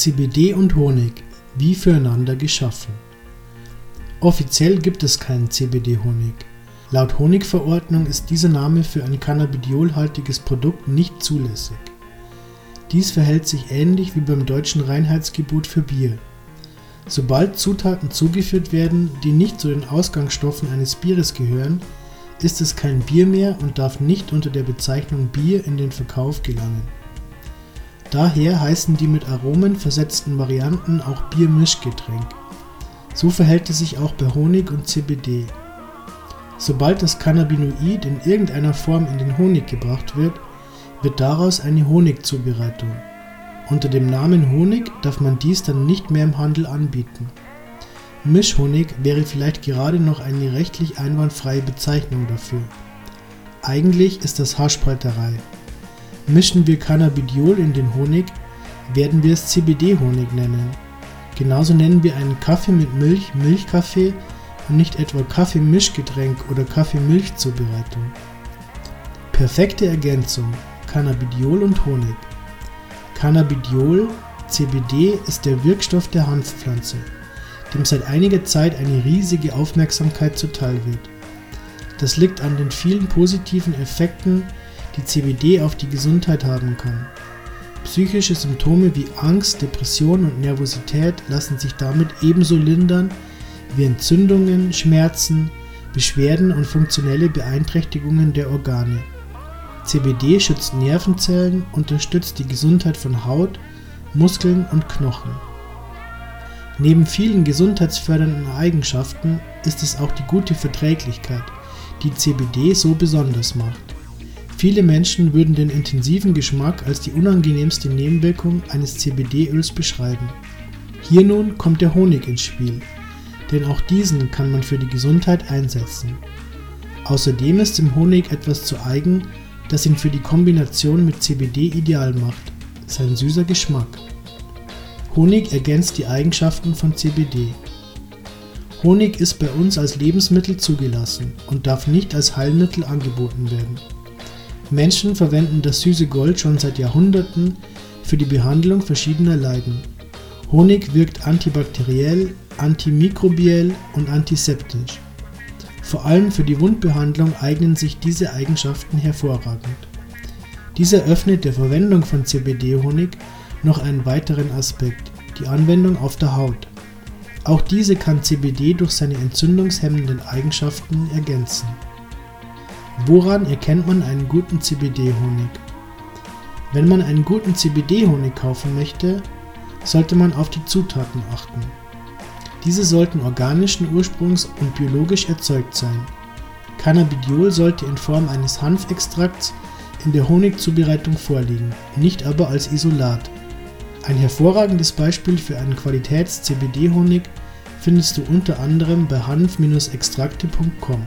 CBD und Honig wie füreinander geschaffen. Offiziell gibt es keinen CBD-Honig. Laut Honigverordnung ist dieser Name für ein cannabidiolhaltiges Produkt nicht zulässig. Dies verhält sich ähnlich wie beim deutschen Reinheitsgebot für Bier. Sobald Zutaten zugeführt werden, die nicht zu den Ausgangsstoffen eines Bieres gehören, ist es kein Bier mehr und darf nicht unter der Bezeichnung Bier in den Verkauf gelangen. Daher heißen die mit Aromen versetzten Varianten auch Biermischgetränk. So verhält es sich auch bei Honig und CBD. Sobald das Cannabinoid in irgendeiner Form in den Honig gebracht wird, wird daraus eine Honigzubereitung. Unter dem Namen Honig darf man dies dann nicht mehr im Handel anbieten. Mischhonig wäre vielleicht gerade noch eine rechtlich einwandfreie Bezeichnung dafür. Eigentlich ist das Haarspalterei. Mischen wir Cannabidiol in den Honig, werden wir es CBD-Honig nennen. Genauso nennen wir einen Kaffee mit Milch Milchkaffee und nicht etwa Kaffeemischgetränk oder Kaffeemilchzubereitung. Perfekte Ergänzung Cannabidiol und Honig. Cannabidiol, CBD, ist der Wirkstoff der Hanfpflanze, dem seit einiger Zeit eine riesige Aufmerksamkeit zuteil wird. Das liegt an den vielen positiven Effekten, die CBD auf die Gesundheit haben kann. Psychische Symptome wie Angst, Depression und Nervosität lassen sich damit ebenso lindern wie Entzündungen, Schmerzen, Beschwerden und funktionelle Beeinträchtigungen der Organe. CBD schützt Nervenzellen, unterstützt die Gesundheit von Haut, Muskeln und Knochen. Neben vielen gesundheitsfördernden Eigenschaften ist es auch die gute Verträglichkeit, die CBD so besonders macht. Viele Menschen würden den intensiven Geschmack als die unangenehmste Nebenwirkung eines CBD-Öls beschreiben. Hier nun kommt der Honig ins Spiel, denn auch diesen kann man für die Gesundheit einsetzen. Außerdem ist im Honig etwas zu eigen, das ihn für die Kombination mit CBD ideal macht, sein süßer Geschmack. Honig ergänzt die Eigenschaften von CBD. Honig ist bei uns als Lebensmittel zugelassen und darf nicht als Heilmittel angeboten werden. Menschen verwenden das süße Gold schon seit Jahrhunderten für die Behandlung verschiedener Leiden. Honig wirkt antibakteriell, antimikrobiell und antiseptisch. Vor allem für die Wundbehandlung eignen sich diese Eigenschaften hervorragend. Dies eröffnet der Verwendung von CBD-Honig noch einen weiteren Aspekt, die Anwendung auf der Haut. Auch diese kann CBD durch seine entzündungshemmenden Eigenschaften ergänzen. Woran erkennt man einen guten CBD-Honig? Wenn man einen guten CBD-Honig kaufen möchte, sollte man auf die Zutaten achten. Diese sollten organischen Ursprungs und biologisch erzeugt sein. Cannabidiol sollte in Form eines Hanfextrakts in der Honigzubereitung vorliegen, nicht aber als Isolat. Ein hervorragendes Beispiel für einen Qualitäts-CBD-Honig findest du unter anderem bei hanf-extrakte.com.